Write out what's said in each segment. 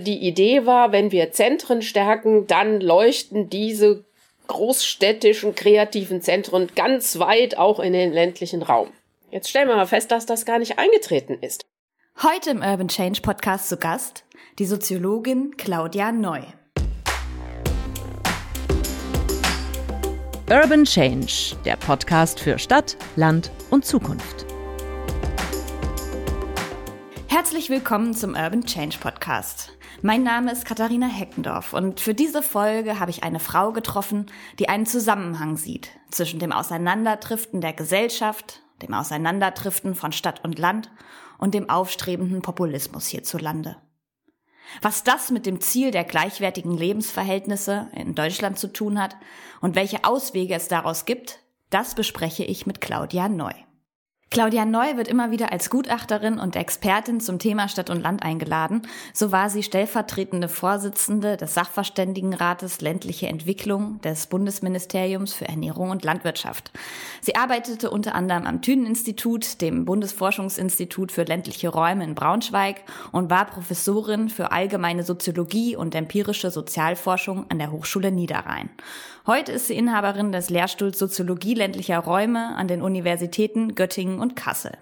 Die Idee war, wenn wir Zentren stärken, dann leuchten diese großstädtischen kreativen Zentren ganz weit auch in den ländlichen Raum. Jetzt stellen wir mal fest, dass das gar nicht eingetreten ist. Heute im Urban Change Podcast zu Gast die Soziologin Claudia Neu. Urban Change, der Podcast für Stadt, Land und Zukunft. Herzlich willkommen zum Urban Change Podcast. Mein Name ist Katharina Heckendorf und für diese Folge habe ich eine Frau getroffen, die einen Zusammenhang sieht zwischen dem Auseinanderdriften der Gesellschaft, dem Auseinanderdriften von Stadt und Land und dem aufstrebenden Populismus hierzulande. Was das mit dem Ziel der gleichwertigen Lebensverhältnisse in Deutschland zu tun hat und welche Auswege es daraus gibt, das bespreche ich mit Claudia Neu. Claudia Neu wird immer wieder als Gutachterin und Expertin zum Thema Stadt und Land eingeladen. So war sie stellvertretende Vorsitzende des Sachverständigenrates ländliche Entwicklung des Bundesministeriums für Ernährung und Landwirtschaft. Sie arbeitete unter anderem am Thünen-Institut, dem Bundesforschungsinstitut für ländliche Räume in Braunschweig und war Professorin für allgemeine Soziologie und empirische Sozialforschung an der Hochschule Niederrhein. Heute ist sie Inhaberin des Lehrstuhls Soziologie ländlicher Räume an den Universitäten Göttingen und Kassel.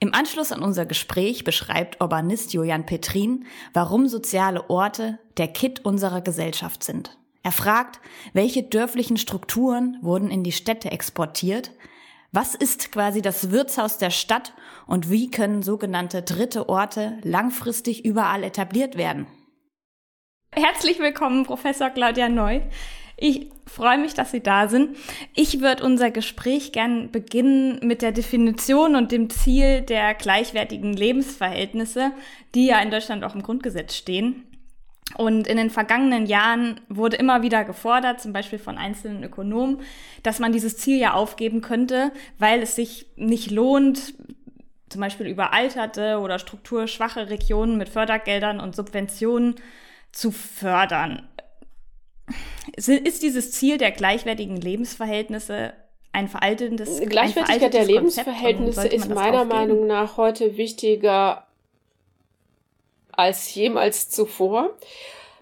Im Anschluss an unser Gespräch beschreibt Urbanist Julian Petrin, warum soziale Orte der Kit unserer Gesellschaft sind. Er fragt, welche dörflichen Strukturen wurden in die Städte exportiert, was ist quasi das Wirtshaus der Stadt und wie können sogenannte dritte Orte langfristig überall etabliert werden? Herzlich willkommen, Professor Claudia Neu. Ich freue mich, dass Sie da sind. Ich würde unser Gespräch gern beginnen mit der Definition und dem Ziel der gleichwertigen Lebensverhältnisse, die ja in Deutschland auch im Grundgesetz stehen. Und in den vergangenen Jahren wurde immer wieder gefordert, zum Beispiel von einzelnen Ökonomen, dass man dieses Ziel ja aufgeben könnte, weil es sich nicht lohnt, zum Beispiel überalterte oder strukturschwache Regionen mit Fördergeldern und Subventionen zu fördern ist dieses Ziel der gleichwertigen Lebensverhältnisse ein veraltendes Gleichwertigkeit ein der Lebensverhältnisse ist meiner aufgeben? Meinung nach heute wichtiger als jemals zuvor.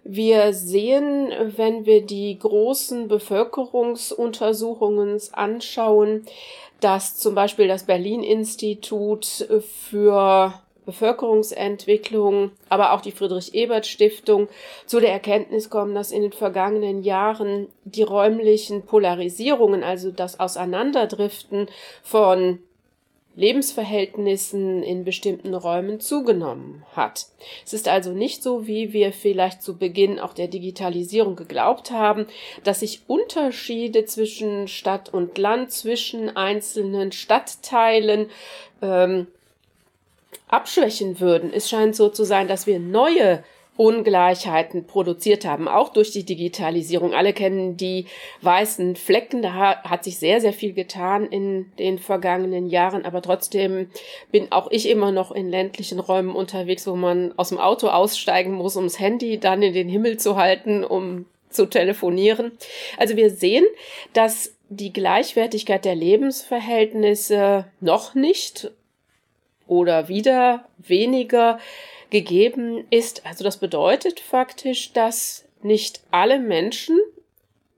Wir sehen, wenn wir die großen Bevölkerungsuntersuchungen anschauen, dass zum Beispiel das Berlin-Institut für Bevölkerungsentwicklung, aber auch die Friedrich-Ebert-Stiftung zu der Erkenntnis kommen, dass in den vergangenen Jahren die räumlichen Polarisierungen, also das Auseinanderdriften von Lebensverhältnissen in bestimmten Räumen zugenommen hat. Es ist also nicht so, wie wir vielleicht zu Beginn auch der Digitalisierung geglaubt haben, dass sich Unterschiede zwischen Stadt und Land, zwischen einzelnen Stadtteilen ähm, abschwächen würden. Es scheint so zu sein, dass wir neue Ungleichheiten produziert haben, auch durch die Digitalisierung. Alle kennen die weißen Flecken, da hat sich sehr, sehr viel getan in den vergangenen Jahren, aber trotzdem bin auch ich immer noch in ländlichen Räumen unterwegs, wo man aus dem Auto aussteigen muss, um das Handy dann in den Himmel zu halten, um zu telefonieren. Also wir sehen, dass die Gleichwertigkeit der Lebensverhältnisse noch nicht oder wieder weniger gegeben ist. Also das bedeutet faktisch, dass nicht alle Menschen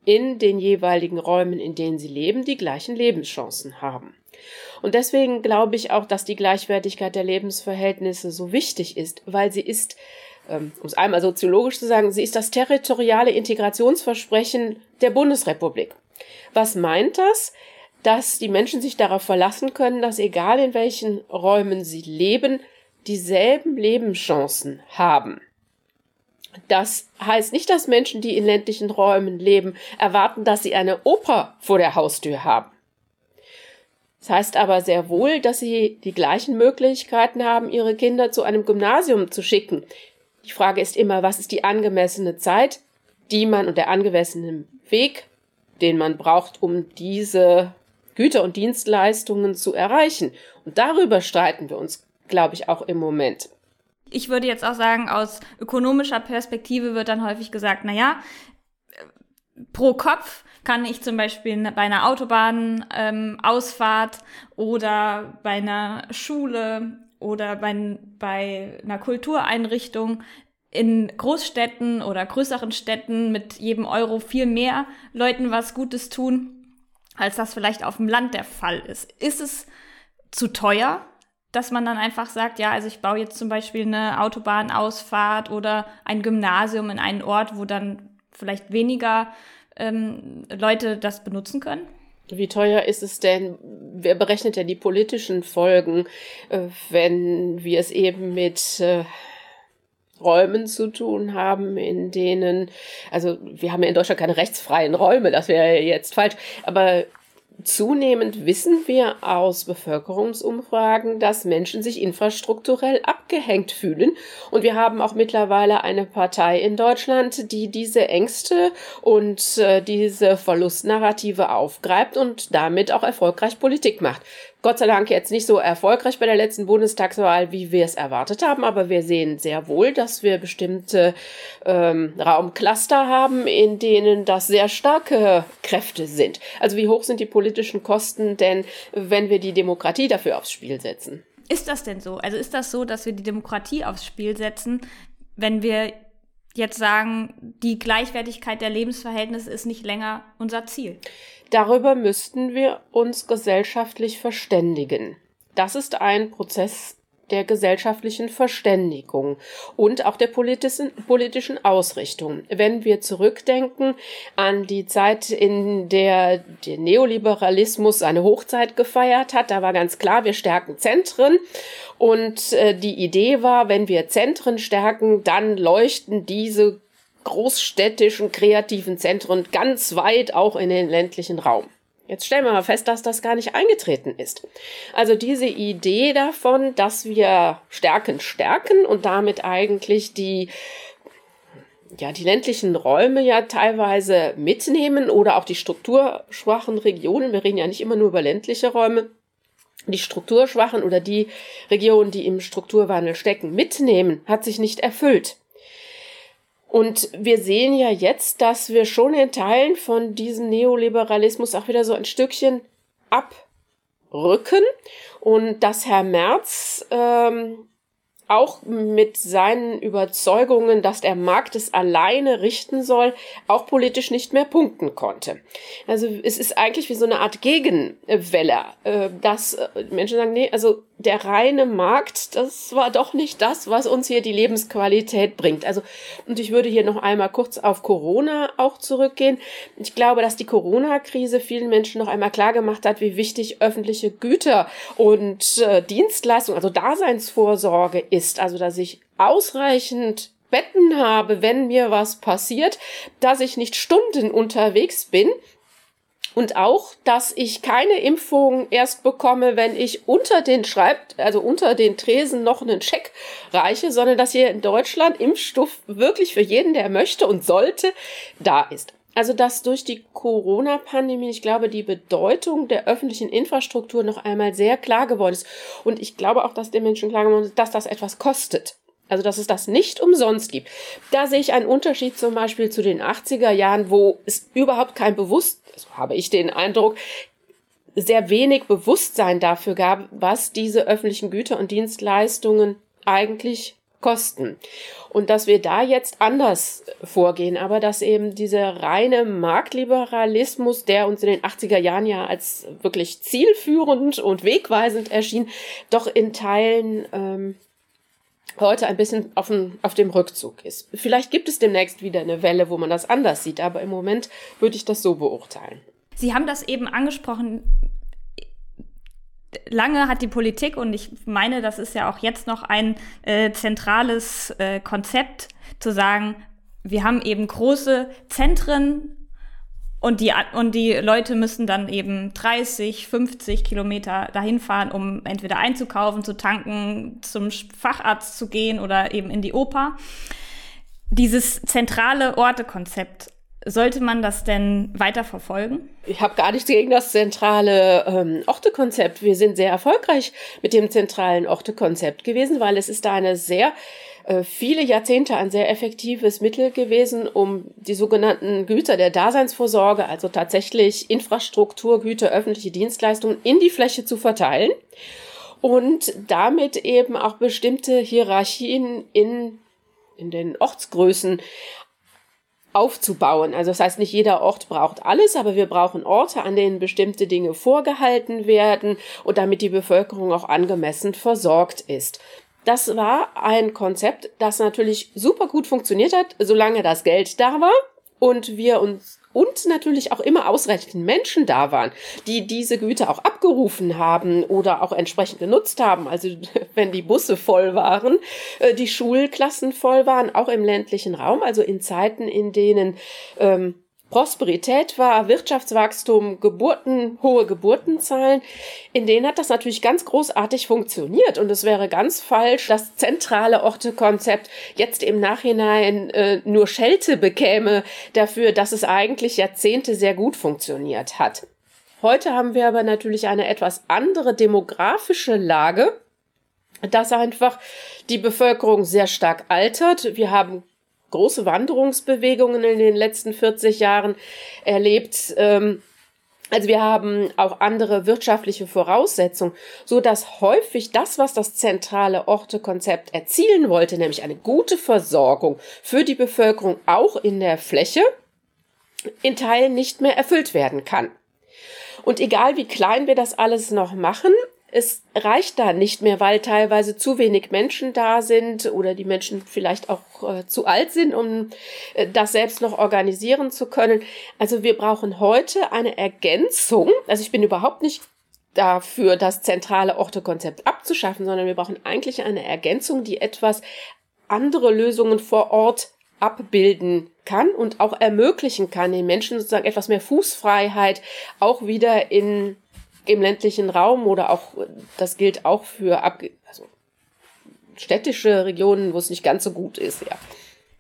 in den jeweiligen Räumen, in denen sie leben, die gleichen Lebenschancen haben. Und deswegen glaube ich auch, dass die Gleichwertigkeit der Lebensverhältnisse so wichtig ist, weil sie ist, ähm, um es einmal soziologisch zu sagen, sie ist das territoriale Integrationsversprechen der Bundesrepublik. Was meint das? Dass die Menschen sich darauf verlassen können, dass egal in welchen Räumen sie leben, dieselben Lebenschancen haben. Das heißt nicht, dass Menschen, die in ländlichen Räumen leben, erwarten, dass sie eine Oper vor der Haustür haben. Das heißt aber sehr wohl, dass sie die gleichen Möglichkeiten haben, ihre Kinder zu einem Gymnasium zu schicken. Die Frage ist immer, was ist die angemessene Zeit, die man und der angemessene Weg, den man braucht, um diese Güter und Dienstleistungen zu erreichen. Und darüber streiten wir uns, glaube ich, auch im Moment. Ich würde jetzt auch sagen, aus ökonomischer Perspektive wird dann häufig gesagt, na ja, pro Kopf kann ich zum Beispiel bei einer Autobahnausfahrt ähm, oder bei einer Schule oder bei, bei einer Kultureinrichtung in Großstädten oder größeren Städten mit jedem Euro viel mehr Leuten was Gutes tun, als das vielleicht auf dem Land der Fall ist. Ist es zu teuer, dass man dann einfach sagt, ja, also ich baue jetzt zum Beispiel eine Autobahnausfahrt oder ein Gymnasium in einen Ort, wo dann vielleicht weniger ähm, Leute das benutzen können? Wie teuer ist es denn? Wer berechnet denn die politischen Folgen, äh, wenn wir es eben mit äh, Räumen zu tun haben, in denen, also wir haben ja in Deutschland keine rechtsfreien Räume, das wäre jetzt falsch, aber Zunehmend wissen wir aus Bevölkerungsumfragen, dass Menschen sich infrastrukturell abgehängt fühlen. Und wir haben auch mittlerweile eine Partei in Deutschland, die diese Ängste und äh, diese Verlustnarrative aufgreift und damit auch erfolgreich Politik macht. Gott sei Dank jetzt nicht so erfolgreich bei der letzten Bundestagswahl, wie wir es erwartet haben, aber wir sehen sehr wohl, dass wir bestimmte ähm, Raumcluster haben, in denen das sehr starke Kräfte sind. Also wie hoch sind die politischen Kosten denn, wenn wir die Demokratie dafür aufs Spiel setzen? Ist das denn so? Also ist das so, dass wir die Demokratie aufs Spiel setzen, wenn wir jetzt sagen, die Gleichwertigkeit der Lebensverhältnisse ist nicht länger unser Ziel? Darüber müssten wir uns gesellschaftlich verständigen. Das ist ein Prozess der gesellschaftlichen Verständigung und auch der politischen, Ausrichtung. Wenn wir zurückdenken an die Zeit, in der der Neoliberalismus seine Hochzeit gefeiert hat, da war ganz klar, wir stärken Zentren und äh, die Idee war, wenn wir Zentren stärken, dann leuchten diese großstädtischen kreativen Zentren ganz weit auch in den ländlichen Raum. Jetzt stellen wir mal fest, dass das gar nicht eingetreten ist. Also diese Idee davon, dass wir Stärken stärken und damit eigentlich die ja, die ländlichen Räume ja teilweise mitnehmen oder auch die strukturschwachen Regionen. Wir reden ja nicht immer nur über ländliche Räume. Die strukturschwachen oder die Regionen, die im Strukturwandel stecken, mitnehmen, hat sich nicht erfüllt. Und wir sehen ja jetzt, dass wir schon in Teilen von diesem Neoliberalismus auch wieder so ein Stückchen abrücken und dass Herr Merz ähm, auch mit seinen Überzeugungen, dass der Markt es alleine richten soll, auch politisch nicht mehr punkten konnte. Also es ist eigentlich wie so eine Art Gegenwelle, äh, dass äh, Menschen sagen, nee, also der reine Markt, das war doch nicht das, was uns hier die Lebensqualität bringt. Also, und ich würde hier noch einmal kurz auf Corona auch zurückgehen. Ich glaube, dass die Corona-Krise vielen Menschen noch einmal klar gemacht hat, wie wichtig öffentliche Güter und äh, Dienstleistungen, also Daseinsvorsorge ist. Also, dass ich ausreichend Betten habe, wenn mir was passiert, dass ich nicht Stunden unterwegs bin, und auch, dass ich keine Impfung erst bekomme, wenn ich unter den Schreibt, also unter den Tresen noch einen Scheck reiche, sondern dass hier in Deutschland Impfstoff wirklich für jeden, der möchte und sollte, da ist. Also, dass durch die Corona-Pandemie, ich glaube, die Bedeutung der öffentlichen Infrastruktur noch einmal sehr klar geworden ist. Und ich glaube auch, dass den Menschen klar geworden ist, dass das etwas kostet. Also, dass es das nicht umsonst gibt. Da sehe ich einen Unterschied zum Beispiel zu den 80er Jahren, wo es überhaupt kein Bewusst, so habe ich den Eindruck, sehr wenig Bewusstsein dafür gab, was diese öffentlichen Güter und Dienstleistungen eigentlich kosten. Und dass wir da jetzt anders vorgehen, aber dass eben dieser reine Marktliberalismus, der uns in den 80er Jahren ja als wirklich zielführend und wegweisend erschien, doch in Teilen ähm, heute ein bisschen auf, dem, auf dem Rückzug ist. Vielleicht gibt es demnächst wieder eine Welle, wo man das anders sieht, aber im Moment würde ich das so beurteilen. Sie haben das eben angesprochen. Lange hat die Politik, und ich meine, das ist ja auch jetzt noch ein äh, zentrales äh, Konzept, zu sagen, wir haben eben große Zentren und die, und die Leute müssen dann eben 30, 50 Kilometer dahin fahren, um entweder einzukaufen, zu tanken, zum Facharzt zu gehen oder eben in die Oper. Dieses zentrale Ortekonzept, sollte man das denn weiter verfolgen? Ich habe gar nichts gegen das zentrale ähm, Ortekonzept. Wir sind sehr erfolgreich mit dem zentralen Ortekonzept gewesen, weil es ist da eine sehr viele Jahrzehnte ein sehr effektives Mittel gewesen, um die sogenannten Güter der Daseinsvorsorge, also tatsächlich Infrastrukturgüter, öffentliche Dienstleistungen in die Fläche zu verteilen und damit eben auch bestimmte Hierarchien in in den Ortsgrößen aufzubauen. Also das heißt, nicht jeder Ort braucht alles, aber wir brauchen Orte, an denen bestimmte Dinge vorgehalten werden und damit die Bevölkerung auch angemessen versorgt ist. Das war ein Konzept, das natürlich super gut funktioniert hat, solange das Geld da war und wir uns und natürlich auch immer ausreichend Menschen da waren, die diese Güter auch abgerufen haben oder auch entsprechend genutzt haben. Also wenn die Busse voll waren, äh, die Schulklassen voll waren, auch im ländlichen Raum, also in Zeiten, in denen ähm, Prosperität war, Wirtschaftswachstum, Geburten, hohe Geburtenzahlen. In denen hat das natürlich ganz großartig funktioniert und es wäre ganz falsch, das zentrale Ortekonzept jetzt im Nachhinein äh, nur Schelte bekäme dafür, dass es eigentlich Jahrzehnte sehr gut funktioniert hat. Heute haben wir aber natürlich eine etwas andere demografische Lage dass einfach die Bevölkerung sehr stark altert. Wir haben große Wanderungsbewegungen in den letzten 40 Jahren erlebt. Ähm, also wir haben auch andere wirtschaftliche Voraussetzungen, so dass häufig das, was das zentrale Ortekonzept erzielen wollte, nämlich eine gute Versorgung für die Bevölkerung auch in der Fläche, in Teilen nicht mehr erfüllt werden kann. Und egal wie klein wir das alles noch machen, es reicht da nicht mehr, weil teilweise zu wenig Menschen da sind oder die Menschen vielleicht auch äh, zu alt sind, um äh, das selbst noch organisieren zu können. Also wir brauchen heute eine Ergänzung. Also ich bin überhaupt nicht dafür, das zentrale Ortekonzept abzuschaffen, sondern wir brauchen eigentlich eine Ergänzung, die etwas andere Lösungen vor Ort abbilden kann und auch ermöglichen kann, den Menschen sozusagen etwas mehr Fußfreiheit auch wieder in im ländlichen Raum oder auch, das gilt auch für ab, also städtische Regionen, wo es nicht ganz so gut ist, ja.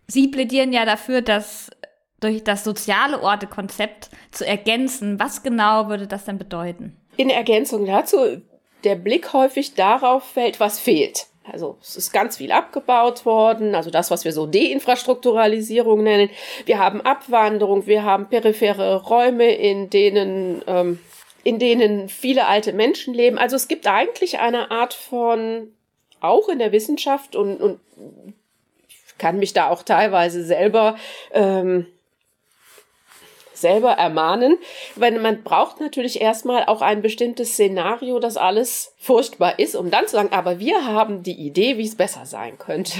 Sie plädieren ja dafür, dass durch das soziale Orte-Konzept zu ergänzen. Was genau würde das denn bedeuten? In Ergänzung dazu, der Blick häufig darauf fällt, was fehlt. Also es ist ganz viel abgebaut worden, also das, was wir so Deinfrastrukturalisierung nennen. Wir haben Abwanderung, wir haben periphere Räume, in denen ähm, in denen viele alte Menschen leben. Also es gibt eigentlich eine Art von, auch in der Wissenschaft und, und kann mich da auch teilweise selber ähm, selber ermahnen, weil man braucht natürlich erstmal auch ein bestimmtes Szenario, das alles furchtbar ist, um dann zu sagen, aber wir haben die Idee, wie es besser sein könnte.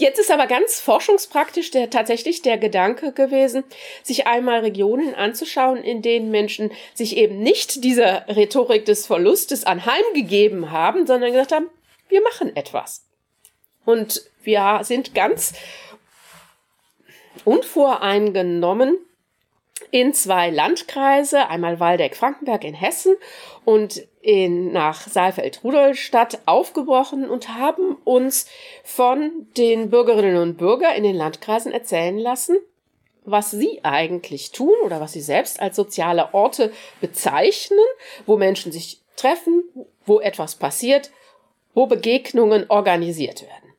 Jetzt ist aber ganz forschungspraktisch der, tatsächlich der Gedanke gewesen, sich einmal Regionen anzuschauen, in denen Menschen sich eben nicht dieser Rhetorik des Verlustes anheimgegeben haben, sondern gesagt haben, wir machen etwas. Und wir sind ganz unvoreingenommen in zwei Landkreise, einmal Waldeck-Frankenberg in Hessen und in, nach Saalfeld-Rudolstadt aufgebrochen und haben uns von den Bürgerinnen und Bürgern in den Landkreisen erzählen lassen, was sie eigentlich tun oder was sie selbst als soziale Orte bezeichnen, wo Menschen sich treffen, wo etwas passiert, wo Begegnungen organisiert werden.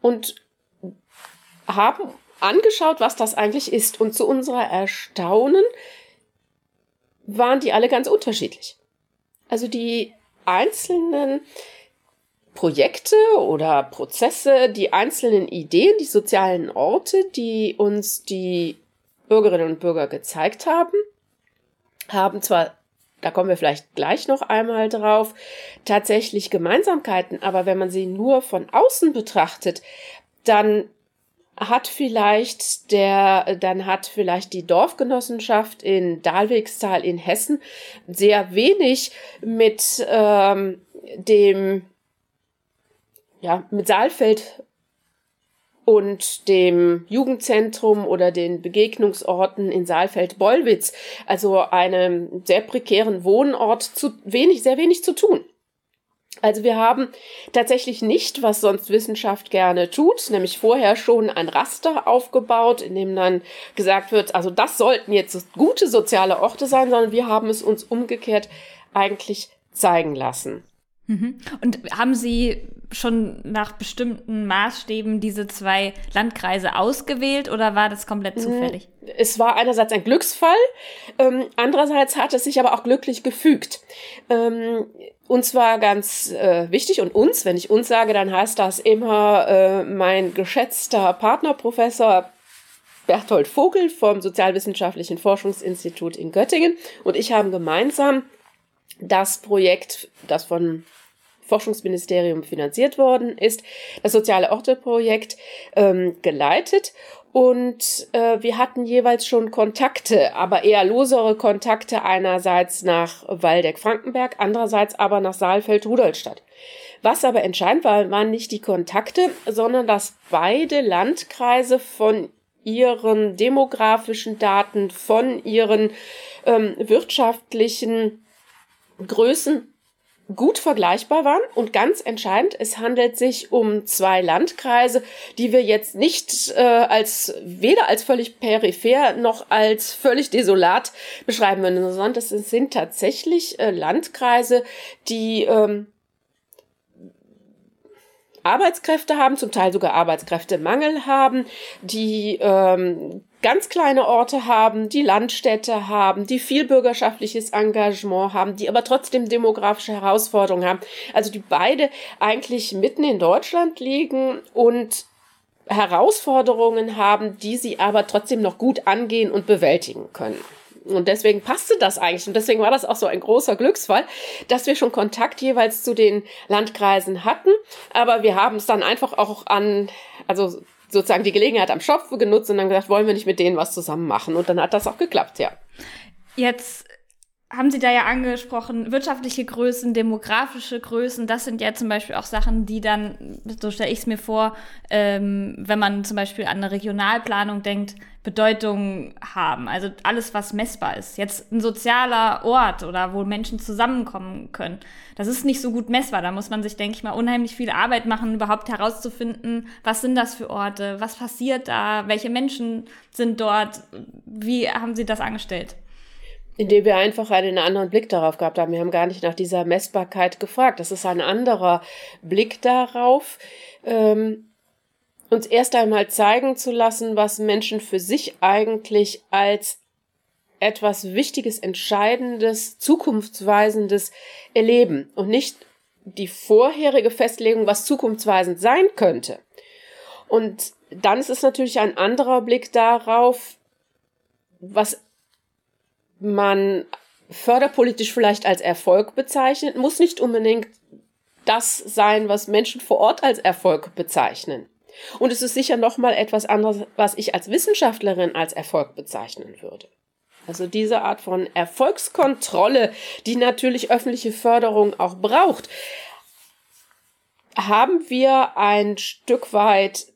Und haben angeschaut, was das eigentlich ist. Und zu unserer Erstaunen waren die alle ganz unterschiedlich. Also die einzelnen Projekte oder Prozesse, die einzelnen Ideen, die sozialen Orte, die uns die Bürgerinnen und Bürger gezeigt haben, haben zwar, da kommen wir vielleicht gleich noch einmal drauf, tatsächlich Gemeinsamkeiten, aber wenn man sie nur von außen betrachtet, dann hat vielleicht der, dann hat vielleicht die Dorfgenossenschaft in Dahlwegstal in Hessen sehr wenig mit ähm, dem, ja, mit Saalfeld und dem Jugendzentrum oder den Begegnungsorten in Saalfeld-Bollwitz, also einem sehr prekären Wohnort, zu wenig, sehr wenig zu tun. Also wir haben tatsächlich nicht, was sonst Wissenschaft gerne tut, nämlich vorher schon ein Raster aufgebaut, in dem dann gesagt wird, also das sollten jetzt gute soziale Orte sein, sondern wir haben es uns umgekehrt eigentlich zeigen lassen. Mhm. Und haben Sie schon nach bestimmten Maßstäben diese zwei Landkreise ausgewählt oder war das komplett mhm. zufällig? Es war einerseits ein Glücksfall, ähm, andererseits hat es sich aber auch glücklich gefügt. Ähm, uns war ganz äh, wichtig und uns, wenn ich uns sage, dann heißt das immer äh, mein geschätzter Partnerprofessor Berthold Vogel vom Sozialwissenschaftlichen Forschungsinstitut in Göttingen und ich haben gemeinsam das Projekt, das von Forschungsministerium finanziert worden ist, das soziale Orte-Projekt ähm, geleitet. Und äh, wir hatten jeweils schon Kontakte, aber eher losere Kontakte einerseits nach Waldeck-Frankenberg, andererseits aber nach Saalfeld-Rudolstadt. Was aber entscheidend war, waren nicht die Kontakte, sondern dass beide Landkreise von ihren demografischen Daten, von ihren ähm, wirtschaftlichen Größen gut vergleichbar waren. Und ganz entscheidend, es handelt sich um zwei Landkreise, die wir jetzt nicht äh, als weder als völlig peripher noch als völlig desolat beschreiben würden, sondern das sind tatsächlich äh, Landkreise, die ähm, Arbeitskräfte haben, zum Teil sogar Arbeitskräftemangel haben, die ähm, ganz kleine Orte haben, die Landstädte haben, die viel bürgerschaftliches Engagement haben, die aber trotzdem demografische Herausforderungen haben. Also die beide eigentlich mitten in Deutschland liegen und Herausforderungen haben, die sie aber trotzdem noch gut angehen und bewältigen können. Und deswegen passte das eigentlich. Und deswegen war das auch so ein großer Glücksfall, dass wir schon Kontakt jeweils zu den Landkreisen hatten. Aber wir haben es dann einfach auch an, also sozusagen die Gelegenheit am Schopf genutzt und dann gesagt, wollen wir nicht mit denen was zusammen machen? Und dann hat das auch geklappt, ja. Jetzt haben Sie da ja angesprochen, wirtschaftliche Größen, demografische Größen, das sind ja zum Beispiel auch Sachen, die dann, so stelle ich es mir vor, ähm, wenn man zum Beispiel an eine Regionalplanung denkt, Bedeutung haben. Also alles, was messbar ist. Jetzt ein sozialer Ort oder wo Menschen zusammenkommen können, das ist nicht so gut messbar. Da muss man sich, denke ich mal, unheimlich viel Arbeit machen, überhaupt herauszufinden, was sind das für Orte, was passiert da, welche Menschen sind dort, wie haben Sie das angestellt? Indem wir einfach einen anderen Blick darauf gehabt haben. Wir haben gar nicht nach dieser Messbarkeit gefragt. Das ist ein anderer Blick darauf, ähm, uns erst einmal zeigen zu lassen, was Menschen für sich eigentlich als etwas Wichtiges, Entscheidendes, Zukunftsweisendes erleben und nicht die vorherige Festlegung, was zukunftsweisend sein könnte. Und dann ist es natürlich ein anderer Blick darauf, was man förderpolitisch vielleicht als Erfolg bezeichnet, muss nicht unbedingt das sein, was Menschen vor Ort als Erfolg bezeichnen. Und es ist sicher noch mal etwas anderes, was ich als Wissenschaftlerin als Erfolg bezeichnen würde. Also diese Art von Erfolgskontrolle, die natürlich öffentliche Förderung auch braucht, haben wir ein Stück weit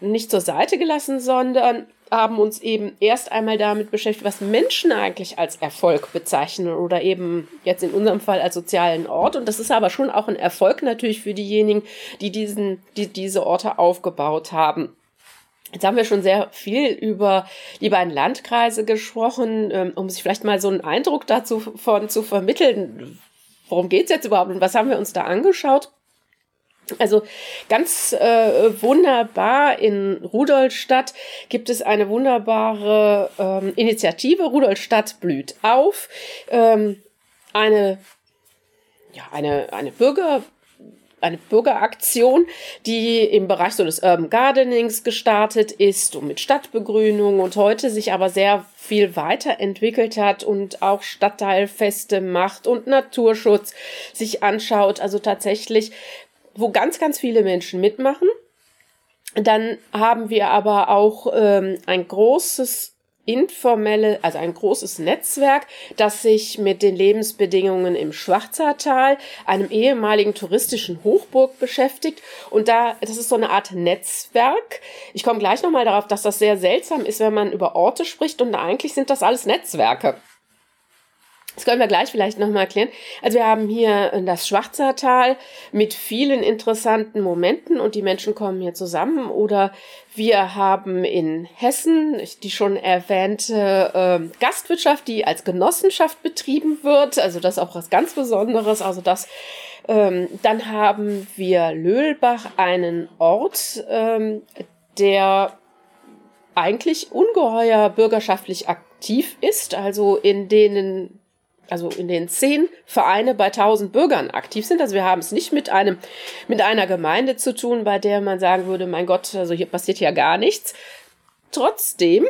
nicht zur Seite gelassen, sondern haben uns eben erst einmal damit beschäftigt, was Menschen eigentlich als Erfolg bezeichnen oder eben jetzt in unserem Fall als sozialen Ort. Und das ist aber schon auch ein Erfolg natürlich für diejenigen, die diesen, die diese Orte aufgebaut haben. Jetzt haben wir schon sehr viel über die beiden Landkreise gesprochen, ähm, um sich vielleicht mal so einen Eindruck dazu von zu vermitteln. Worum geht's jetzt überhaupt und was haben wir uns da angeschaut? Also ganz äh, wunderbar in Rudolstadt gibt es eine wunderbare ähm, Initiative. Rudolstadt blüht auf. Ähm, eine, ja, eine, eine Bürger, eine Bürgeraktion, die im Bereich so des Urban Gardenings gestartet ist und mit Stadtbegrünung und heute sich aber sehr viel weiterentwickelt hat und auch Stadtteilfeste macht und Naturschutz sich anschaut. Also tatsächlich wo ganz, ganz viele Menschen mitmachen. Dann haben wir aber auch ähm, ein großes informelle, also ein großes Netzwerk, das sich mit den Lebensbedingungen im Schwarzertal, einem ehemaligen touristischen Hochburg beschäftigt. Und da, das ist so eine Art Netzwerk. Ich komme gleich nochmal darauf, dass das sehr seltsam ist, wenn man über Orte spricht und eigentlich sind das alles Netzwerke. Das können wir gleich vielleicht nochmal erklären. Also wir haben hier das Schwarzertal mit vielen interessanten Momenten und die Menschen kommen hier zusammen. Oder wir haben in Hessen die schon erwähnte äh, Gastwirtschaft, die als Genossenschaft betrieben wird. Also das ist auch was ganz Besonderes. Also das Ähm, dann haben wir Löhlbach, einen Ort, ähm, der eigentlich ungeheuer bürgerschaftlich aktiv ist, also in denen also in den zehn Vereine bei tausend Bürgern aktiv sind. Also wir haben es nicht mit einem, mit einer Gemeinde zu tun, bei der man sagen würde, mein Gott, also hier passiert ja gar nichts. Trotzdem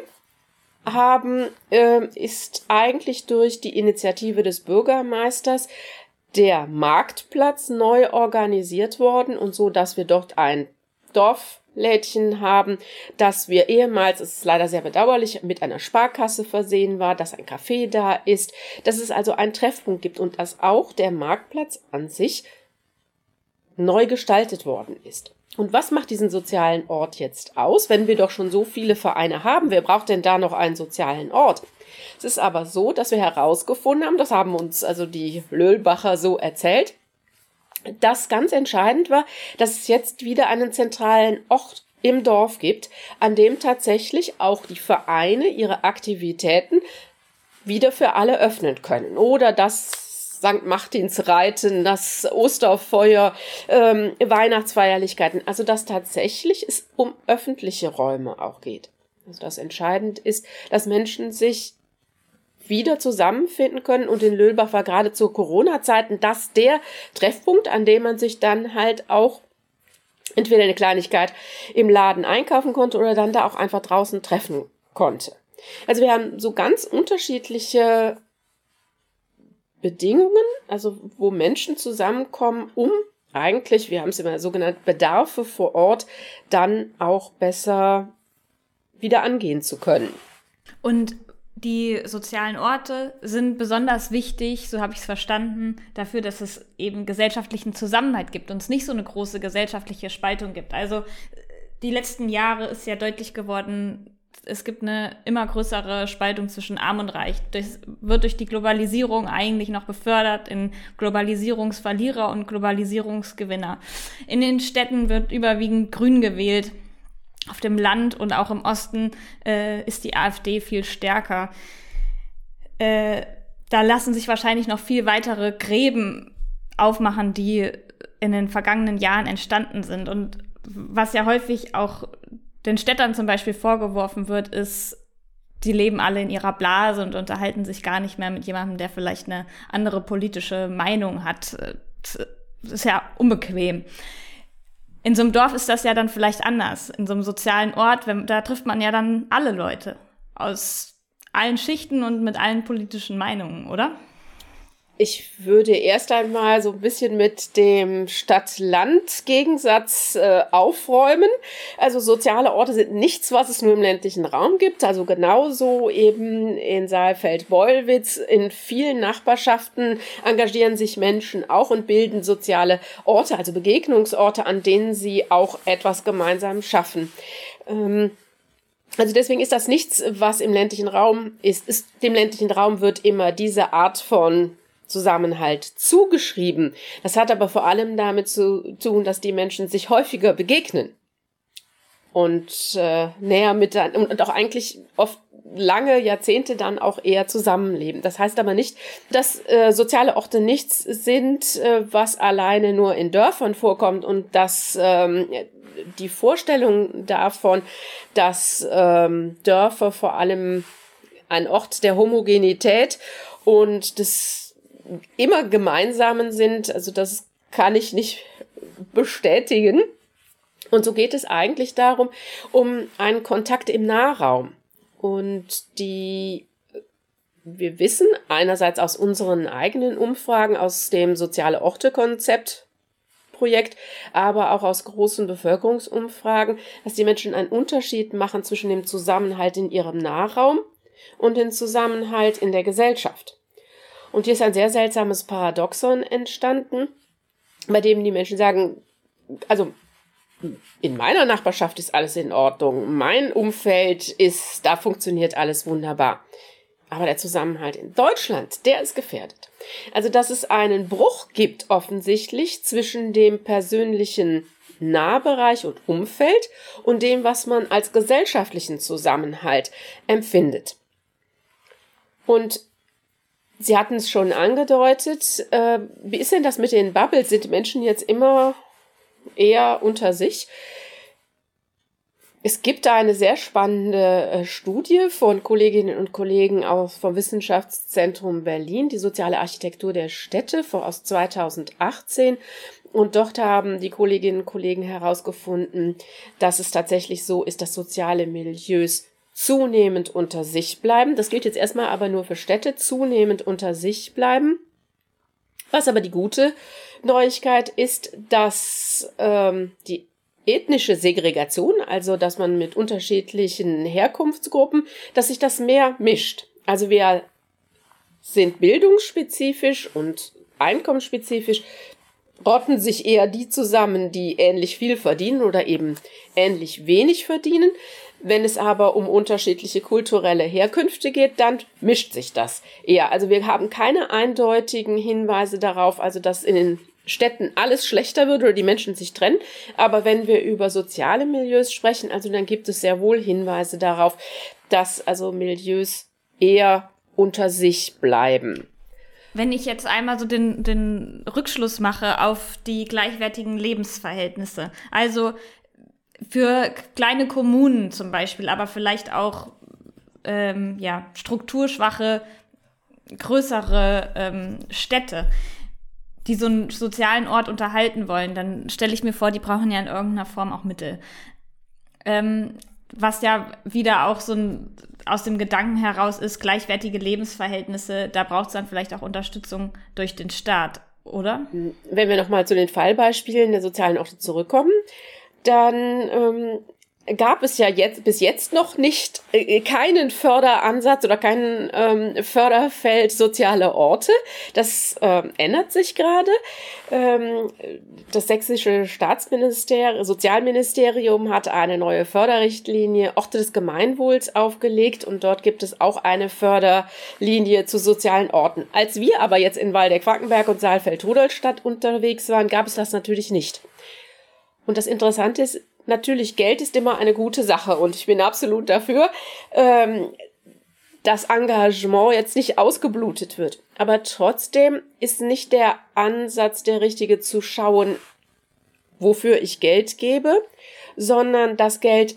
haben, äh, ist eigentlich durch die Initiative des Bürgermeisters der Marktplatz neu organisiert worden und so, dass wir dort ein Dorflädchen haben, dass wir ehemals, es ist leider sehr bedauerlich, mit einer Sparkasse versehen war, dass ein Café da ist, dass es also einen Treffpunkt gibt und dass auch der Marktplatz an sich neu gestaltet worden ist. Und was macht diesen sozialen Ort jetzt aus, wenn wir doch schon so viele Vereine haben? Wer braucht denn da noch einen sozialen Ort? Es ist aber so, dass wir herausgefunden haben, das haben uns also die Löhlbacher so erzählt, dass ganz entscheidend war, dass es jetzt wieder einen zentralen Ort im Dorf gibt, an dem tatsächlich auch die Vereine ihre Aktivitäten wieder für alle öffnen können. Oder dass St. Martinsreiten, das Osterfeuer, ähm, Weihnachtsfeierlichkeiten. Also dass tatsächlich es um öffentliche Räume auch geht. Also das entscheidend ist, dass Menschen sich wieder zusammenfinden können und in Löhlbach war gerade zu Corona-Zeiten das der Treffpunkt, an dem man sich dann halt auch entweder eine Kleinigkeit im Laden einkaufen konnte oder dann da auch einfach draußen treffen konnte. Also wir haben so ganz unterschiedliche Bedingungen, also wo Menschen zusammenkommen, um eigentlich, wir haben es immer so genannt, Bedarfe vor Ort dann auch besser wieder angehen zu können. Und die sozialen Orte sind besonders wichtig, so habe ich es verstanden, dafür, dass es eben gesellschaftlichen Zusammenhalt gibt und es nicht so eine große gesellschaftliche Spaltung gibt. Also die letzten Jahre ist ja deutlich geworden, es gibt eine immer größere Spaltung zwischen Arm und Reich. Das wird durch die Globalisierung eigentlich noch befördert in Globalisierungsverlierer und Globalisierungsgewinner. In den Städten wird überwiegend grün gewählt auf dem Land und auch im Osten äh, ist die AfD viel stärker. Äh, da lassen sich wahrscheinlich noch viel weitere Gräben aufmachen, die in den vergangenen Jahren entstanden sind. Und was ja häufig auch den Städtern zum Beispiel vorgeworfen wird, ist, die leben alle in ihrer Blase und unterhalten sich gar nicht mehr mit jemandem, der vielleicht eine andere politische Meinung hat. Das ist ja unbequem. In so einem Dorf ist das ja dann vielleicht anders. In so einem sozialen Ort, wenn, da trifft man ja dann alle Leute aus allen Schichten und mit allen politischen Meinungen, oder? Ich würde erst einmal so ein bisschen mit dem Stadt-Land-Gegensatz äh, aufräumen. Also soziale Orte sind nichts, was es nur im ländlichen Raum gibt. Also genauso eben in Saalfeld-Beulwitz. In vielen Nachbarschaften engagieren sich Menschen auch und bilden soziale Orte, also Begegnungsorte, an denen sie auch etwas gemeinsam schaffen. Ähm, also deswegen ist das nichts, was im ländlichen Raum ist. ist. Dem ländlichen Raum wird immer diese Art von Zusammenhalt zugeschrieben. Das hat aber vor allem damit zu tun, dass die Menschen sich häufiger begegnen und äh, näher mit und, auch eigentlich oft lange Jahrzehnte dann auch eher zusammenleben. Das heißt aber nicht, dass äh, soziale Orte nichts sind, äh, was alleine nur in Dörfern vorkommt und dass ähm, die Vorstellung davon, dass ähm, Dörfer vor allem ein Ort der Homogenität und des immer gemeinsamen sind. Also das kann ich nicht bestätigen. Und so geht es eigentlich darum, um einen Kontakt im Nahraum. Und die, wir wissen einerseits aus unseren eigenen Umfragen, aus dem Soziale Orte-Konzept, Projekt, aber auch aus großen Bevölkerungsumfragen, dass die Menschen einen Unterschied machen zwischen dem Zusammenhalt in ihrem Nahraum und dem Zusammenhalt in der Gesellschaft. Und hier ist ein sehr seltsames Paradoxon entstanden, bei dem die Menschen sagen, also in meiner Nachbarschaft ist alles in Ordnung, mein Umfeld ist, da funktioniert alles wunderbar. Aber der Zusammenhalt in Deutschland, der ist gefährdet. Also, dass es einen Bruch gibt offensichtlich zwischen dem persönlichen Nahbereich und Umfeld und dem, was man als gesellschaftlichen Zusammenhalt empfindet. Und Sie hatten es schon angedeutet. Äh, wie ist denn das mit den Bubbles? Sind Menschen jetzt immer eher unter sich? Es gibt da eine sehr spannende äh, Studie von Kolleginnen und Kollegen aus vom Wissenschaftszentrum Berlin, die soziale Architektur der Städte aus 2018. Und dort haben die Kolleginnen und Kollegen herausgefunden, dass es tatsächlich so ist, dass soziale Milieus zunehmend unter sich bleiben. Das gilt jetzt erstmal aber nur für Städte, zunehmend unter sich bleiben. Was aber die gute Neuigkeit ist, dass ähm, die ethnische Segregation, also dass man mit unterschiedlichen Herkunftsgruppen, dass sich das mehr mischt. Also wir sind bildungsspezifisch und einkommensspezifisch, rotten sich eher die zusammen, die ähnlich viel verdienen oder eben ähnlich wenig verdienen. Wenn es aber um unterschiedliche kulturelle Herkünfte geht, dann mischt sich das eher. Also wir haben keine eindeutigen Hinweise darauf, also dass in den Städten alles schlechter wird oder die Menschen sich trennen. Aber wenn wir über soziale Milieus sprechen, also dann gibt es sehr wohl Hinweise darauf, dass also Milieus eher unter sich bleiben. Wenn ich jetzt einmal so den, den Rückschluss mache auf die gleichwertigen Lebensverhältnisse, also für kleine Kommunen zum Beispiel, aber vielleicht auch ähm, ja, strukturschwache, größere ähm, Städte, die so einen sozialen Ort unterhalten wollen, dann stelle ich mir vor, die brauchen ja in irgendeiner Form auch Mittel. Ähm, was ja wieder auch so ein, aus dem Gedanken heraus ist, gleichwertige Lebensverhältnisse, da braucht es dann vielleicht auch Unterstützung durch den Staat, oder? Wenn wir nochmal zu den Fallbeispielen der sozialen Orte zurückkommen, dann ähm, gab es ja jetzt bis jetzt noch nicht äh, keinen Förderansatz oder keinen ähm, Förderfeld soziale Orte. Das ähm, ändert sich gerade. Ähm, das sächsische Staatsministerium, Sozialministerium hat eine neue Förderrichtlinie Orte des Gemeinwohls aufgelegt und dort gibt es auch eine Förderlinie zu sozialen Orten. Als wir aber jetzt in Waldeck-Quackenberg und Saalfeld-Rudolstadt unterwegs waren, gab es das natürlich nicht. Und das Interessante ist, natürlich, Geld ist immer eine gute Sache und ich bin absolut dafür, ähm, dass Engagement jetzt nicht ausgeblutet wird. Aber trotzdem ist nicht der Ansatz der richtige zu schauen, wofür ich Geld gebe, sondern das Geld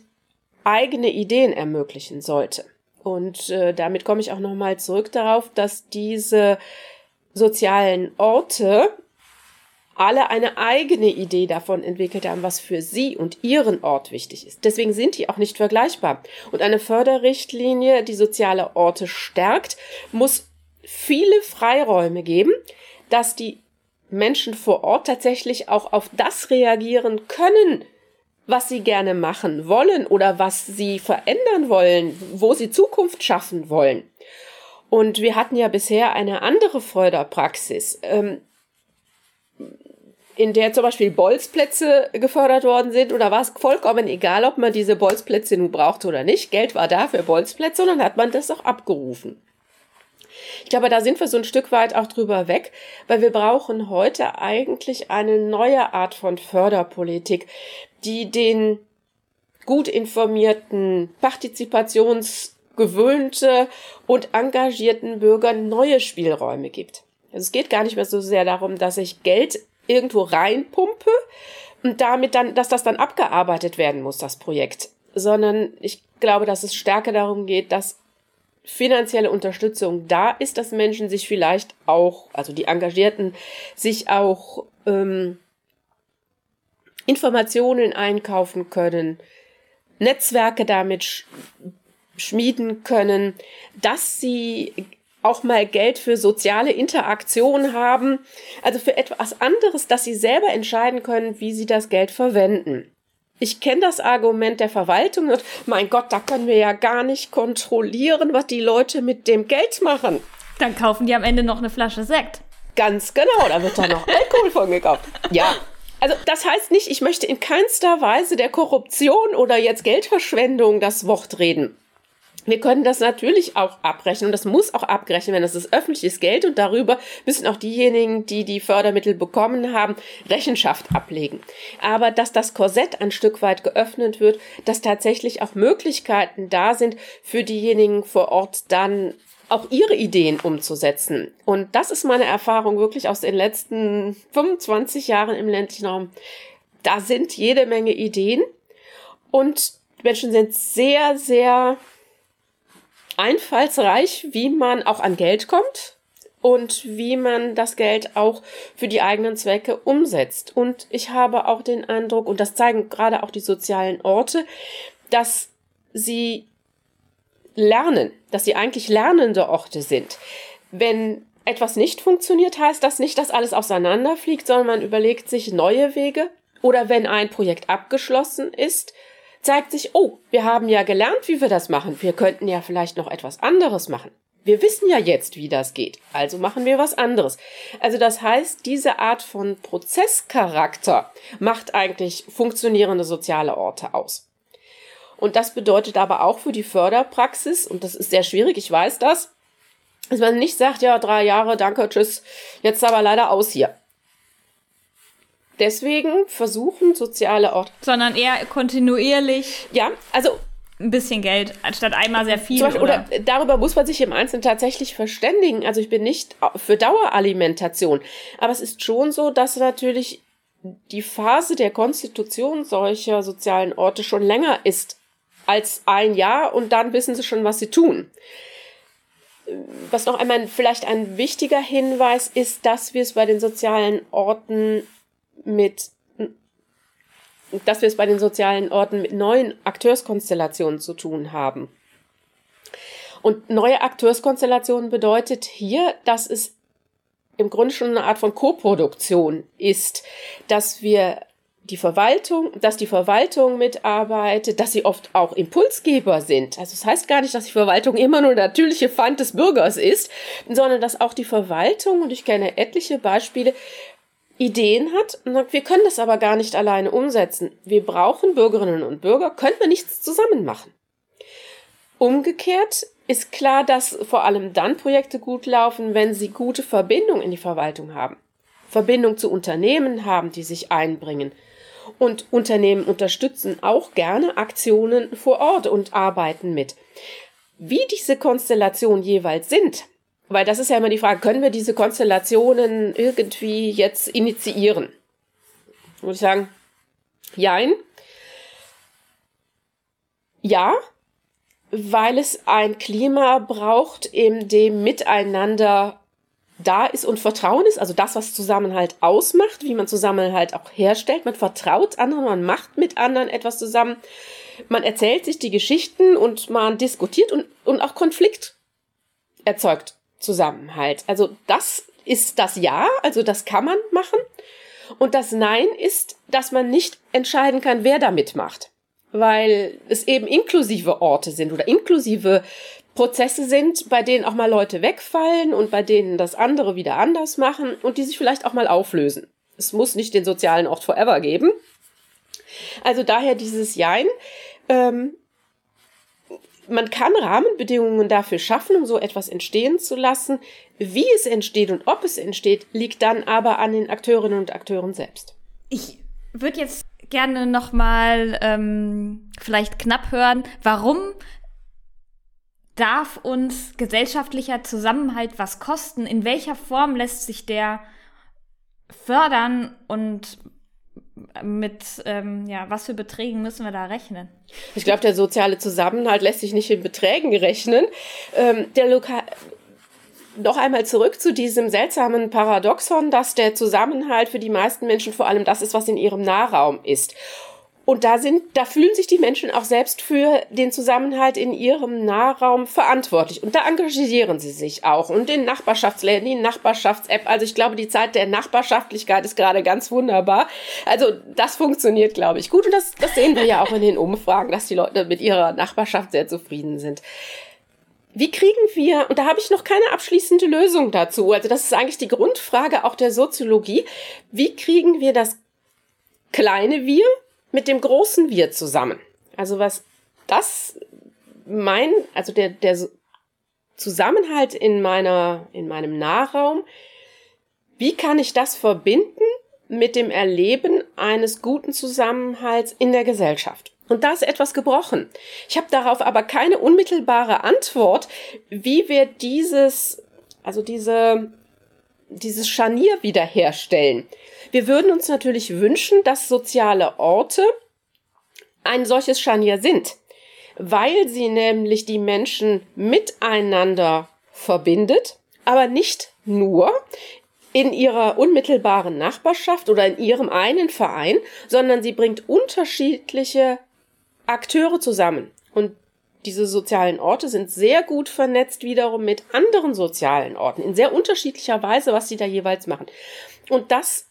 eigene Ideen ermöglichen sollte. Und äh, damit komme ich auch nochmal zurück darauf, dass diese sozialen Orte alle eine eigene Idee davon entwickelt haben, was für sie und ihren Ort wichtig ist. Deswegen sind die auch nicht vergleichbar. Und eine Förderrichtlinie, die soziale Orte stärkt, muss viele Freiräume geben, dass die Menschen vor Ort tatsächlich auch auf das reagieren können, was sie gerne machen wollen oder was sie verändern wollen, wo sie Zukunft schaffen wollen. Und wir hatten ja bisher eine andere Förderpraxis. In der zum Beispiel Bolzplätze gefördert worden sind oder war es vollkommen egal, ob man diese Bolzplätze nun brauchte oder nicht. Geld war da für Bolzplätze und dann hat man das auch abgerufen. Ich glaube, da sind wir so ein Stück weit auch drüber weg, weil wir brauchen heute eigentlich eine neue Art von Förderpolitik, die den gut informierten, partizipationsgewöhnte und engagierten Bürgern neue Spielräume gibt. Also es geht gar nicht mehr so sehr darum, dass ich Geld irgendwo reinpumpe und damit dann, dass das dann abgearbeitet werden muss, das Projekt. Sondern ich glaube, dass es stärker darum geht, dass finanzielle Unterstützung da ist, dass Menschen sich vielleicht auch, also die Engagierten, sich auch ähm, Informationen einkaufen können, Netzwerke damit sch schmieden können, dass sie auch mal Geld für soziale Interaktion haben, also für etwas anderes, dass sie selber entscheiden können, wie sie das Geld verwenden. Ich kenne das Argument der Verwaltung und mein Gott, da können wir ja gar nicht kontrollieren, was die Leute mit dem Geld machen. Dann kaufen die am Ende noch eine Flasche Sekt. Ganz genau, da wird da noch Alkohol von gekauft. Ja, also das heißt nicht, ich möchte in keinster Weise der Korruption oder jetzt Geldverschwendung das Wort reden. Wir können das natürlich auch abrechnen und das muss auch abgerechnet werden. Das ist öffentliches Geld und darüber müssen auch diejenigen, die die Fördermittel bekommen haben, Rechenschaft ablegen. Aber dass das Korsett ein Stück weit geöffnet wird, dass tatsächlich auch Möglichkeiten da sind für diejenigen vor Ort dann auch ihre Ideen umzusetzen. Und das ist meine Erfahrung wirklich aus den letzten 25 Jahren im ländlichen Raum. Da sind jede Menge Ideen und Menschen sind sehr, sehr einfallsreich, wie man auch an Geld kommt und wie man das Geld auch für die eigenen Zwecke umsetzt. Und ich habe auch den Eindruck, und das zeigen gerade auch die sozialen Orte, dass sie lernen, dass sie eigentlich lernende Orte sind. Wenn etwas nicht funktioniert, heißt das nicht, dass alles auseinanderfliegt, sondern man überlegt sich neue Wege. Oder wenn ein Projekt abgeschlossen ist, zeigt sich, oh, wir haben ja gelernt, wie wir das machen. Wir könnten ja vielleicht noch etwas anderes machen. Wir wissen ja jetzt, wie das geht. Also machen wir was anderes. Also das heißt, diese Art von Prozesscharakter macht eigentlich funktionierende soziale Orte aus. Und das bedeutet aber auch für die Förderpraxis, und das ist sehr schwierig, ich weiß das, dass man nicht sagt, ja, drei Jahre, danke, tschüss, jetzt aber leider aus hier. Deswegen versuchen soziale Orte. Sondern eher kontinuierlich. Ja, also ein bisschen Geld, anstatt einmal sehr viel. Beispiel, oder? oder? darüber muss man sich im Einzelnen tatsächlich verständigen. Also ich bin nicht für Daueralimentation. Aber es ist schon so, dass natürlich die Phase der Konstitution solcher sozialen Orte schon länger ist als ein Jahr und dann wissen sie schon, was sie tun. Was noch einmal vielleicht ein wichtiger Hinweis ist, dass wir es bei den sozialen Orten mit dass wir es bei den sozialen Orten mit neuen Akteurskonstellationen zu tun haben. Und neue Akteurskonstellationen bedeutet hier, dass es im Grunde schon eine Art von Koproduktion ist, dass wir die Verwaltung, dass die Verwaltung mitarbeitet, dass sie oft auch Impulsgeber sind. Also es das heißt gar nicht, dass die Verwaltung immer nur der natürliche Feind des Bürgers ist, sondern dass auch die Verwaltung, und ich kenne etliche Beispiele, Ideen hat und sagt, wir können das aber gar nicht alleine umsetzen. Wir brauchen Bürgerinnen und Bürger, können wir nichts zusammen machen. Umgekehrt ist klar, dass vor allem dann Projekte gut laufen, wenn sie gute Verbindung in die Verwaltung haben. Verbindung zu Unternehmen haben, die sich einbringen, und Unternehmen unterstützen auch gerne Aktionen vor Ort und arbeiten mit. Wie diese Konstellationen jeweils sind, weil das ist ja immer die Frage, können wir diese Konstellationen irgendwie jetzt initiieren? Würde ich sagen, jein. Ja, weil es ein Klima braucht, in dem Miteinander da ist und Vertrauen ist, also das, was Zusammenhalt ausmacht, wie man Zusammenhalt auch herstellt. Man vertraut anderen, man macht mit anderen etwas zusammen. Man erzählt sich die Geschichten und man diskutiert und, und auch Konflikt erzeugt Zusammenhalt. Also das ist das Ja, also das kann man machen. Und das Nein ist, dass man nicht entscheiden kann, wer da mitmacht. Weil es eben inklusive Orte sind oder inklusive Prozesse sind, bei denen auch mal Leute wegfallen und bei denen das andere wieder anders machen und die sich vielleicht auch mal auflösen. Es muss nicht den sozialen Ort forever geben. Also daher dieses Jein. Ähm, man kann Rahmenbedingungen dafür schaffen, um so etwas entstehen zu lassen. Wie es entsteht und ob es entsteht, liegt dann aber an den Akteurinnen und Akteuren selbst. Ich würde jetzt gerne noch mal ähm, vielleicht knapp hören, warum darf uns gesellschaftlicher Zusammenhalt was kosten? In welcher Form lässt sich der fördern und mit ähm, ja, was für Beträgen müssen wir da rechnen? Ich glaube, der soziale Zusammenhalt lässt sich nicht in Beträgen rechnen. Ähm, der Lokal noch einmal zurück zu diesem seltsamen Paradoxon, dass der Zusammenhalt für die meisten Menschen vor allem das ist, was in ihrem Nahraum ist. Und da sind, da fühlen sich die Menschen auch selbst für den Zusammenhalt in ihrem Nahraum verantwortlich. Und da engagieren sie sich auch. Und in Nachbarschaftsläden, die Nachbarschafts-App. Also ich glaube, die Zeit der Nachbarschaftlichkeit ist gerade ganz wunderbar. Also das funktioniert, glaube ich, gut. Und das, das sehen wir ja auch in den Umfragen, dass die Leute mit ihrer Nachbarschaft sehr zufrieden sind. Wie kriegen wir, und da habe ich noch keine abschließende Lösung dazu, also das ist eigentlich die Grundfrage auch der Soziologie, wie kriegen wir das kleine Wir mit dem großen Wir zusammen. Also was das mein, also der, der Zusammenhalt in meiner, in meinem Nahraum, wie kann ich das verbinden mit dem Erleben eines guten Zusammenhalts in der Gesellschaft? Und da ist etwas gebrochen. Ich habe darauf aber keine unmittelbare Antwort, wie wir dieses, also diese, dieses Scharnier wiederherstellen. Wir würden uns natürlich wünschen, dass soziale Orte ein solches Scharnier sind, weil sie nämlich die Menschen miteinander verbindet, aber nicht nur in ihrer unmittelbaren Nachbarschaft oder in ihrem einen Verein, sondern sie bringt unterschiedliche Akteure zusammen. Und diese sozialen Orte sind sehr gut vernetzt wiederum mit anderen sozialen Orten in sehr unterschiedlicher Weise, was sie da jeweils machen. Und das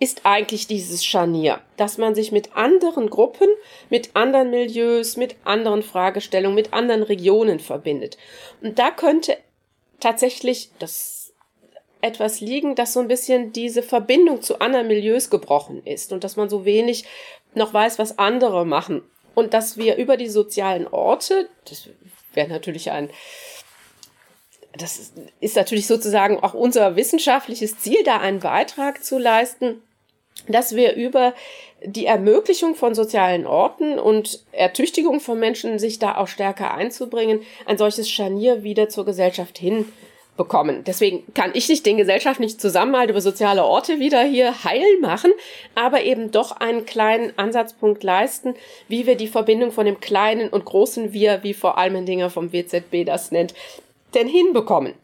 ist eigentlich dieses Scharnier, dass man sich mit anderen Gruppen, mit anderen Milieus, mit anderen Fragestellungen, mit anderen Regionen verbindet. Und da könnte tatsächlich das etwas liegen, dass so ein bisschen diese Verbindung zu anderen Milieus gebrochen ist und dass man so wenig noch weiß, was andere machen und dass wir über die sozialen Orte, das wäre natürlich ein, das ist natürlich sozusagen auch unser wissenschaftliches Ziel, da einen Beitrag zu leisten, dass wir über die Ermöglichung von sozialen Orten und Ertüchtigung von Menschen, sich da auch stärker einzubringen, ein solches Scharnier wieder zur Gesellschaft hin bekommen. Deswegen kann ich nicht den gesellschaftlichen Zusammenhalt über soziale Orte wieder hier heil machen, aber eben doch einen kleinen Ansatzpunkt leisten, wie wir die Verbindung von dem kleinen und großen Wir, wie vor Almendinger vom WZB das nennt, denn hinbekommen.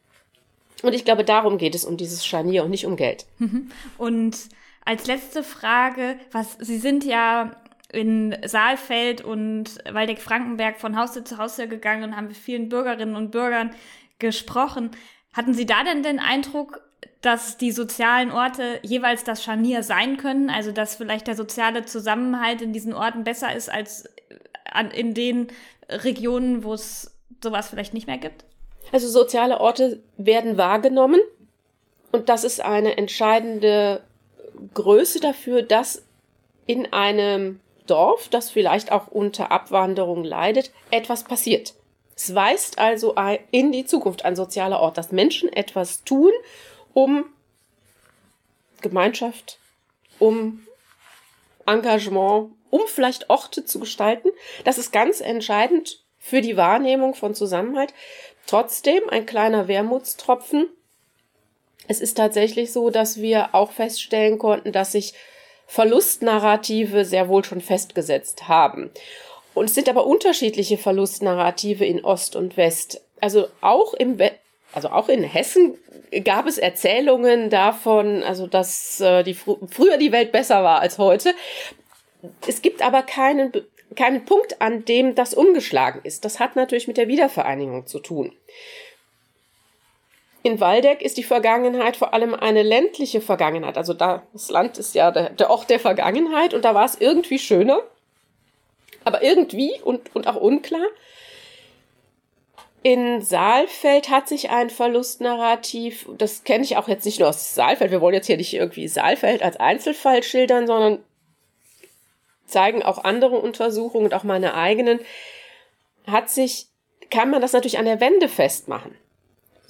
Und ich glaube, darum geht es um dieses Scharnier und nicht um Geld. Und als letzte Frage, was Sie sind ja in Saalfeld und Waldeck-Frankenberg von Haustür zu Haustür gegangen und haben mit vielen Bürgerinnen und Bürgern gesprochen. Hatten Sie da denn den Eindruck, dass die sozialen Orte jeweils das Scharnier sein können? Also dass vielleicht der soziale Zusammenhalt in diesen Orten besser ist als in den Regionen, wo es sowas vielleicht nicht mehr gibt? Also soziale Orte werden wahrgenommen und das ist eine entscheidende Größe dafür, dass in einem Dorf, das vielleicht auch unter Abwanderung leidet, etwas passiert. Es weist also in die Zukunft ein sozialer Ort, dass Menschen etwas tun, um Gemeinschaft, um Engagement, um vielleicht Orte zu gestalten. Das ist ganz entscheidend für die Wahrnehmung von Zusammenhalt. Trotzdem ein kleiner Wermutstropfen. Es ist tatsächlich so, dass wir auch feststellen konnten, dass sich Verlustnarrative sehr wohl schon festgesetzt haben. Und es sind aber unterschiedliche Verlustnarrative in Ost und West. Also auch im We also auch in Hessen gab es Erzählungen davon, also dass äh, die fr früher die Welt besser war als heute. Es gibt aber keinen keinen Punkt, an dem das umgeschlagen ist. Das hat natürlich mit der Wiedervereinigung zu tun. In Waldeck ist die Vergangenheit vor allem eine ländliche Vergangenheit. Also da, das Land ist ja der, der Ort der Vergangenheit und da war es irgendwie schöner aber irgendwie und, und auch unklar. In Saalfeld hat sich ein Verlustnarrativ, das kenne ich auch jetzt nicht nur aus Saalfeld, wir wollen jetzt hier nicht irgendwie Saalfeld als Einzelfall schildern, sondern zeigen auch andere Untersuchungen und auch meine eigenen, hat sich, kann man das natürlich an der Wende festmachen.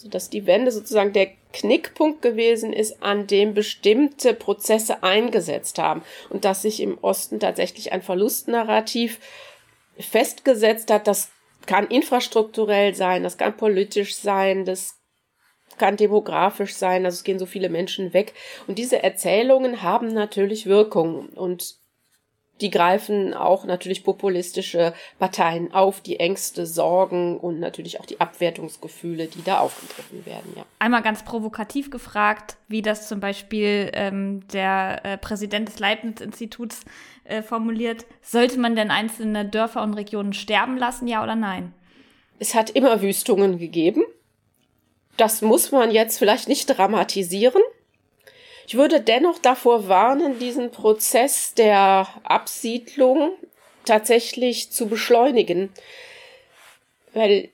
Also, dass die Wende sozusagen der Knickpunkt gewesen ist, an dem bestimmte Prozesse eingesetzt haben und dass sich im Osten tatsächlich ein Verlustnarrativ festgesetzt hat. Das kann infrastrukturell sein, das kann politisch sein, das kann demografisch sein, also es gehen so viele Menschen weg. Und diese Erzählungen haben natürlich Wirkung und die greifen auch natürlich populistische Parteien auf, die Ängste, Sorgen und natürlich auch die Abwertungsgefühle, die da aufgegriffen werden. Ja. Einmal ganz provokativ gefragt, wie das zum Beispiel ähm, der äh, Präsident des Leibniz-Instituts äh, formuliert. Sollte man denn einzelne Dörfer und Regionen sterben lassen, ja oder nein? Es hat immer Wüstungen gegeben. Das muss man jetzt vielleicht nicht dramatisieren. Ich würde dennoch davor warnen, diesen Prozess der Absiedlung tatsächlich zu beschleunigen, weil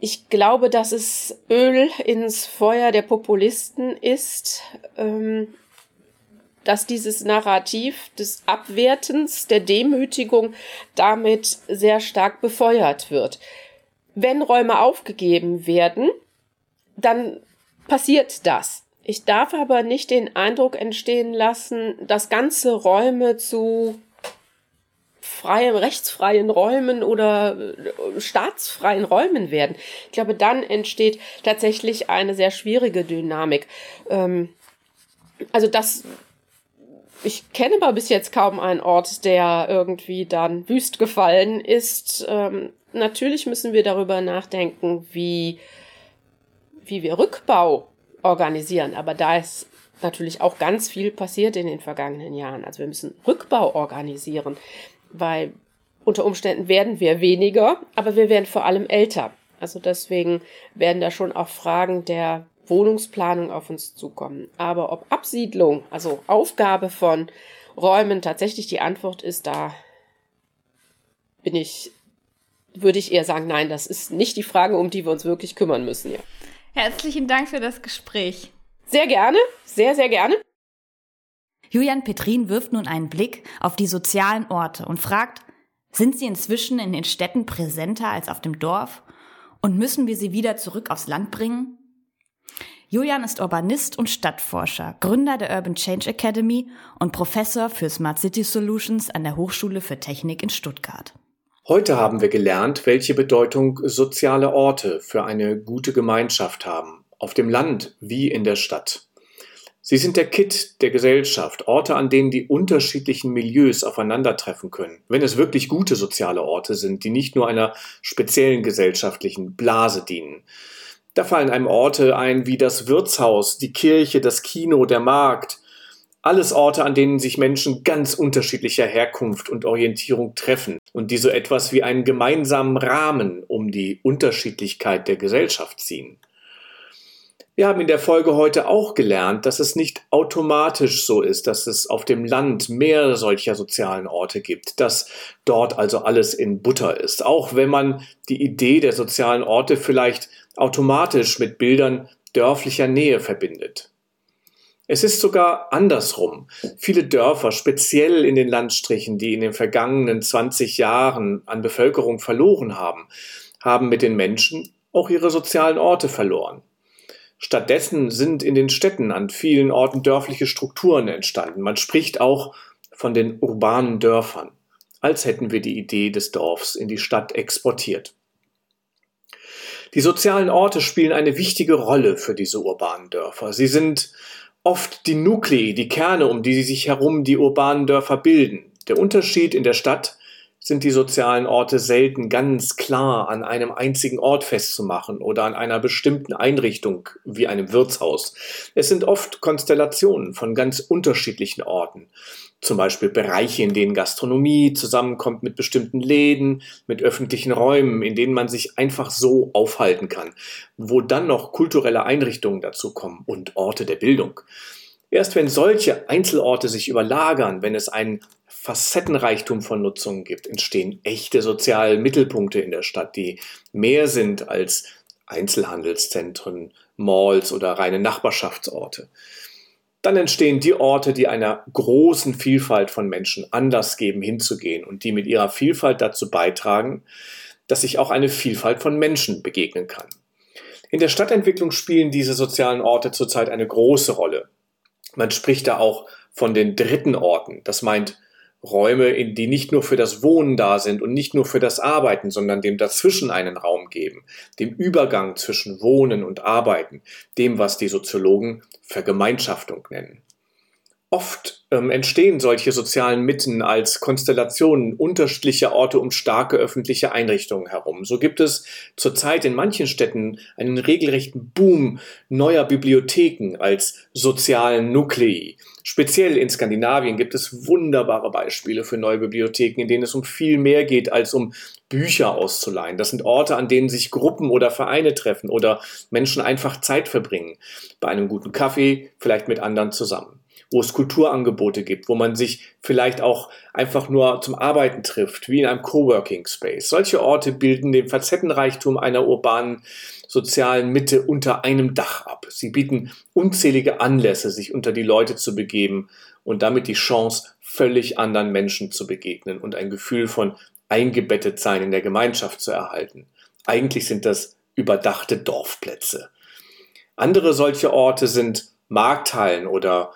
ich glaube, dass es Öl ins Feuer der Populisten ist, ähm, dass dieses Narrativ des Abwertens, der Demütigung damit sehr stark befeuert wird. Wenn Räume aufgegeben werden, dann passiert das. Ich darf aber nicht den Eindruck entstehen lassen, dass ganze Räume zu freien, rechtsfreien Räumen oder äh, staatsfreien Räumen werden. Ich glaube, dann entsteht tatsächlich eine sehr schwierige Dynamik. Ähm, also das ich kenne aber bis jetzt kaum einen Ort, der irgendwie dann wüst gefallen ist. Ähm, natürlich müssen wir darüber nachdenken, wie, wie wir Rückbau organisieren. Aber da ist natürlich auch ganz viel passiert in den vergangenen Jahren. Also wir müssen Rückbau organisieren, weil unter Umständen werden wir weniger, aber wir werden vor allem älter. Also deswegen werden da schon auch Fragen der Wohnungsplanung auf uns zukommen. Aber ob Absiedlung, also Aufgabe von Räumen tatsächlich die Antwort ist, da bin ich, würde ich eher sagen, nein, das ist nicht die Frage, um die wir uns wirklich kümmern müssen. Ja. Herzlichen Dank für das Gespräch. Sehr gerne, sehr, sehr gerne. Julian Petrin wirft nun einen Blick auf die sozialen Orte und fragt, sind sie inzwischen in den Städten präsenter als auf dem Dorf? Und müssen wir sie wieder zurück aufs Land bringen? Julian ist Urbanist und Stadtforscher, Gründer der Urban Change Academy und Professor für Smart City Solutions an der Hochschule für Technik in Stuttgart. Heute haben wir gelernt, welche Bedeutung soziale Orte für eine gute Gemeinschaft haben, auf dem Land wie in der Stadt. Sie sind der Kit der Gesellschaft, Orte, an denen die unterschiedlichen Milieus aufeinandertreffen können, wenn es wirklich gute soziale Orte sind, die nicht nur einer speziellen gesellschaftlichen Blase dienen. Da fallen einem Orte ein wie das Wirtshaus, die Kirche, das Kino, der Markt. Alles Orte, an denen sich Menschen ganz unterschiedlicher Herkunft und Orientierung treffen und die so etwas wie einen gemeinsamen Rahmen um die Unterschiedlichkeit der Gesellschaft ziehen. Wir haben in der Folge heute auch gelernt, dass es nicht automatisch so ist, dass es auf dem Land mehr solcher sozialen Orte gibt, dass dort also alles in Butter ist, auch wenn man die Idee der sozialen Orte vielleicht automatisch mit Bildern dörflicher Nähe verbindet. Es ist sogar andersrum. Viele Dörfer, speziell in den Landstrichen, die in den vergangenen 20 Jahren an Bevölkerung verloren haben, haben mit den Menschen auch ihre sozialen Orte verloren. Stattdessen sind in den Städten an vielen Orten dörfliche Strukturen entstanden. Man spricht auch von den urbanen Dörfern, als hätten wir die Idee des Dorfs in die Stadt exportiert. Die sozialen Orte spielen eine wichtige Rolle für diese urbanen Dörfer. Sie sind oft die Nuklei, die Kerne, um die sich herum die urbanen Dörfer bilden. Der Unterschied in der Stadt sind die sozialen Orte selten ganz klar an einem einzigen Ort festzumachen oder an einer bestimmten Einrichtung wie einem Wirtshaus. Es sind oft Konstellationen von ganz unterschiedlichen Orten. Zum Beispiel Bereiche, in denen Gastronomie zusammenkommt mit bestimmten Läden, mit öffentlichen Räumen, in denen man sich einfach so aufhalten kann, wo dann noch kulturelle Einrichtungen dazu kommen und Orte der Bildung. Erst wenn solche Einzelorte sich überlagern, wenn es einen Facettenreichtum von Nutzungen gibt, entstehen echte soziale Mittelpunkte in der Stadt, die mehr sind als Einzelhandelszentren, Malls oder reine Nachbarschaftsorte. Dann entstehen die Orte, die einer großen Vielfalt von Menschen Anlass geben, hinzugehen und die mit ihrer Vielfalt dazu beitragen, dass sich auch eine Vielfalt von Menschen begegnen kann. In der Stadtentwicklung spielen diese sozialen Orte zurzeit eine große Rolle. Man spricht da auch von den dritten Orten. Das meint Räume, die nicht nur für das Wohnen da sind und nicht nur für das Arbeiten, sondern dem dazwischen einen Raum geben, dem Übergang zwischen Wohnen und Arbeiten, dem, was die Soziologen Vergemeinschaftung nennen. Oft ähm, entstehen solche sozialen Mitten als Konstellationen unterschiedlicher Orte um starke öffentliche Einrichtungen herum. So gibt es zurzeit in manchen Städten einen regelrechten Boom neuer Bibliotheken als sozialen Nuklei. Speziell in Skandinavien gibt es wunderbare Beispiele für neue Bibliotheken, in denen es um viel mehr geht als um Bücher auszuleihen. Das sind Orte, an denen sich Gruppen oder Vereine treffen oder Menschen einfach Zeit verbringen. Bei einem guten Kaffee, vielleicht mit anderen zusammen wo es Kulturangebote gibt, wo man sich vielleicht auch einfach nur zum Arbeiten trifft, wie in einem Coworking Space. Solche Orte bilden den Facettenreichtum einer urbanen sozialen Mitte unter einem Dach ab. Sie bieten unzählige Anlässe, sich unter die Leute zu begeben und damit die Chance, völlig anderen Menschen zu begegnen und ein Gefühl von eingebettet sein in der Gemeinschaft zu erhalten. Eigentlich sind das überdachte Dorfplätze. Andere solche Orte sind Markthallen oder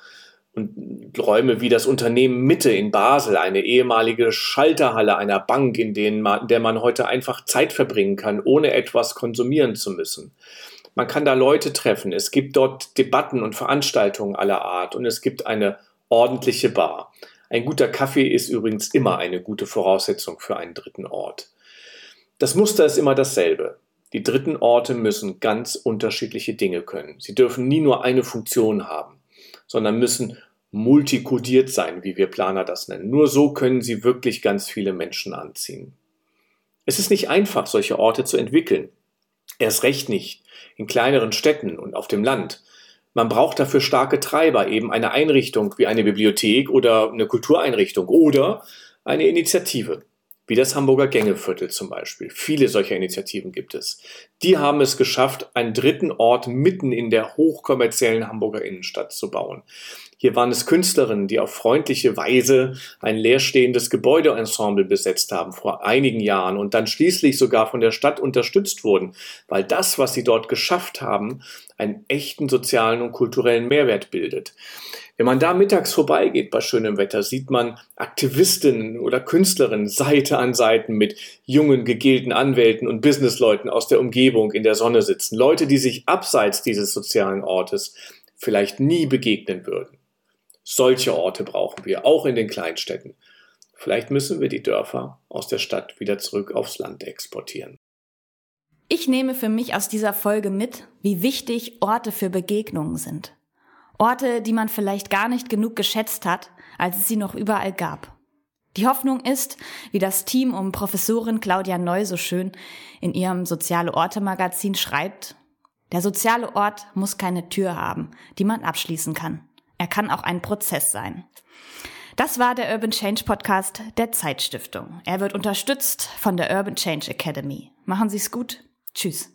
Und Räume wie das Unternehmen Mitte in Basel, eine ehemalige Schalterhalle einer Bank, in, denen man, in der man heute einfach Zeit verbringen kann, ohne etwas konsumieren zu müssen. Man kann da Leute treffen. Es gibt dort Debatten und Veranstaltungen aller Art und es gibt eine ordentliche Bar. Ein guter Kaffee ist übrigens immer eine gute Voraussetzung für einen dritten Ort. Das Muster ist immer dasselbe. Die dritten Orte müssen ganz unterschiedliche Dinge können. Sie dürfen nie nur eine Funktion haben, sondern müssen multikodiert sein, wie wir Planer das nennen. Nur so können sie wirklich ganz viele Menschen anziehen. Es ist nicht einfach, solche Orte zu entwickeln. Erst recht nicht in kleineren Städten und auf dem Land. Man braucht dafür starke Treiber, eben eine Einrichtung wie eine Bibliothek oder eine Kultureinrichtung oder eine Initiative wie das Hamburger Gängeviertel zum Beispiel. Viele solcher Initiativen gibt es. Die haben es geschafft, einen dritten Ort mitten in der hochkommerziellen Hamburger Innenstadt zu bauen. Hier waren es Künstlerinnen, die auf freundliche Weise ein leerstehendes Gebäudeensemble besetzt haben vor einigen Jahren und dann schließlich sogar von der Stadt unterstützt wurden, weil das, was sie dort geschafft haben, einen echten sozialen und kulturellen Mehrwert bildet. Wenn man da mittags vorbeigeht bei schönem Wetter, sieht man Aktivistinnen oder Künstlerinnen Seite an Seite mit jungen, gegelten Anwälten und Businessleuten aus der Umgebung in der Sonne sitzen. Leute, die sich abseits dieses sozialen Ortes vielleicht nie begegnen würden. Solche Orte brauchen wir, auch in den Kleinstädten. Vielleicht müssen wir die Dörfer aus der Stadt wieder zurück aufs Land exportieren. Ich nehme für mich aus dieser Folge mit, wie wichtig Orte für Begegnungen sind. Orte, die man vielleicht gar nicht genug geschätzt hat, als es sie noch überall gab. Die Hoffnung ist, wie das Team um Professorin Claudia Neu so schön in ihrem Soziale Orte Magazin schreibt, der soziale Ort muss keine Tür haben, die man abschließen kann. Er kann auch ein Prozess sein. Das war der Urban Change Podcast der Zeitstiftung. Er wird unterstützt von der Urban Change Academy. Machen Sie es gut. Tschüss.